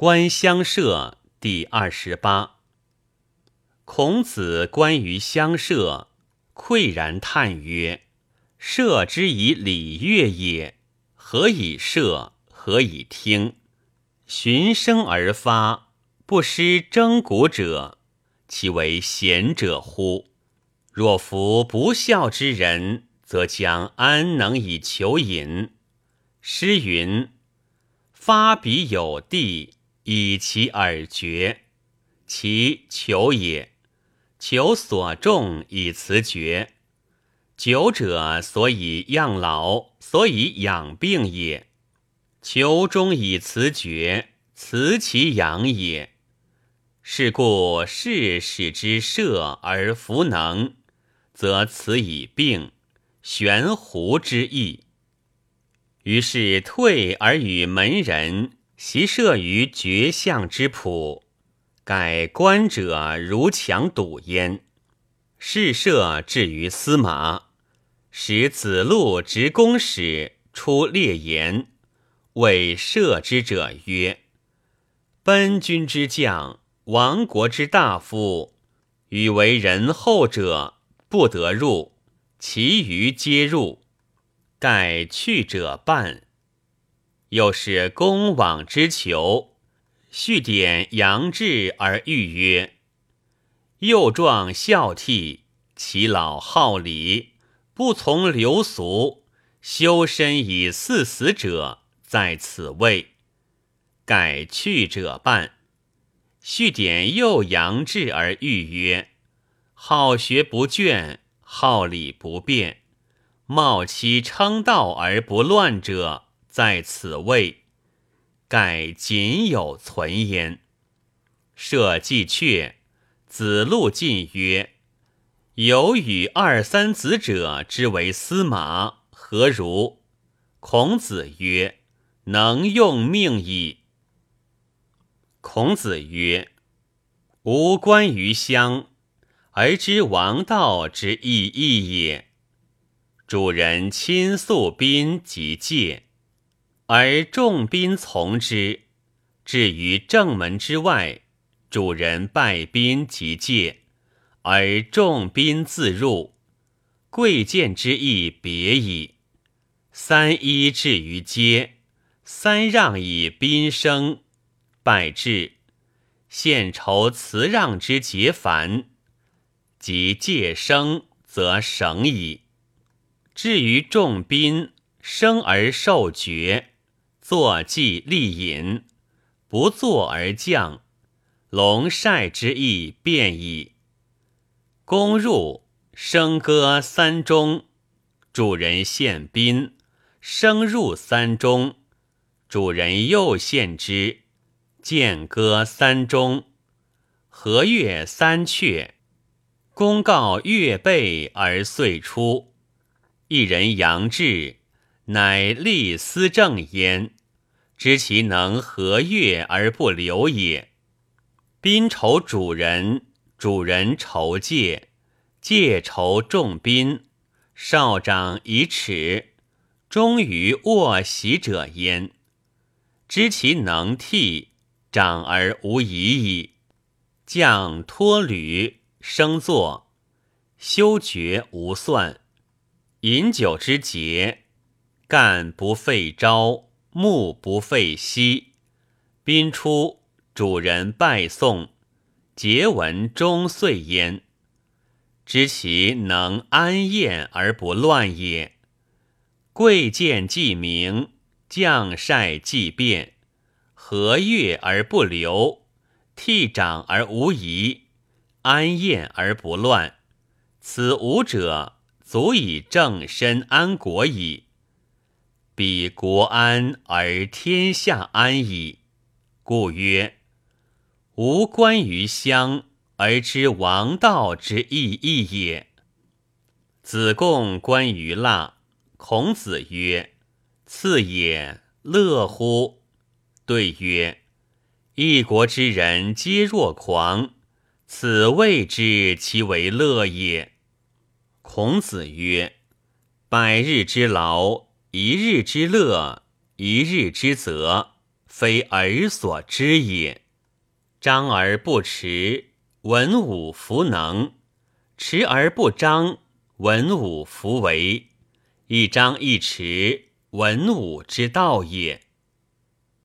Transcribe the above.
观乡社第二十八。孔子观于乡社，喟然叹曰：“社之以礼乐也，何以社？何以听？循声而发，不失征鼓者，其为贤者乎？若夫不孝之人，则将安能以求隐？”诗云：“发彼有地，以其耳绝，其求也。”求所重以辞绝，久者所以养老，所以养病也。求终以辞绝，辞其养也。是故士使之射而弗能，则辞以病，悬壶之意。于是退而与门人，习射于绝相之圃。改观者如强堵焉，是射至于司马，使子路执公使出列言，谓射之者曰：“奔军之将，亡国之大夫，与为人后者不得入，其余皆入。盖去者半。又是公往之求。”续典杨志而喻曰：“幼壮孝悌，其老好礼，不从流俗，修身以四死者，在此位。改去者半。”续典又杨志而喻曰：“好学不倦，好礼不变，冒其称道而不乱者，在此位。”盖仅有存焉。社稷阙，子路进曰：“有与二三子者之为司马，何如？”孔子曰：“能用命矣。”孔子曰：“吾观于乡，而知王道之意义也。主人亲宿宾及戒。”而众宾从之，至于正门之外，主人拜宾即戒，而众宾自入。贵贱之意别矣。三一至于阶，三让以宾生，拜至，献酬辞让之节繁，即戒生，则省矣。至于众宾生而受爵。坐祭立饮，不坐而降，龙晒之意变矣。公入，笙歌三钟，主人献宾，声入三钟，主人又献之，见歌三钟，和乐三阙，公告乐备而遂出。一人扬志，乃立司正焉。知其能和悦而不流也。宾酬主人，主人酬戒，戒酬重宾。少长以耻，忠于卧席者焉。知其能替，长而无疑矣。将托履，升坐，修爵无算。饮酒之节，干不废朝。目不废息，宾出，主人拜送，节文终岁焉。知其能安宴而不乱也。贵贱既明，将帅既变，和悦而不流，替长而无疑，安宴而不乱，此五者，足以正身安国矣。彼国安而天下安矣。故曰：吾观于乡而知王道之意义也。子贡观于腊，孔子曰：“次也，乐乎？”对曰：“一国之人皆若狂，此谓之其为乐也。”孔子曰：“百日之劳。”一日之乐，一日之责，非尔所知也。张而不弛，文武弗能；弛而不张，文武弗为。一张一弛，文武之道也。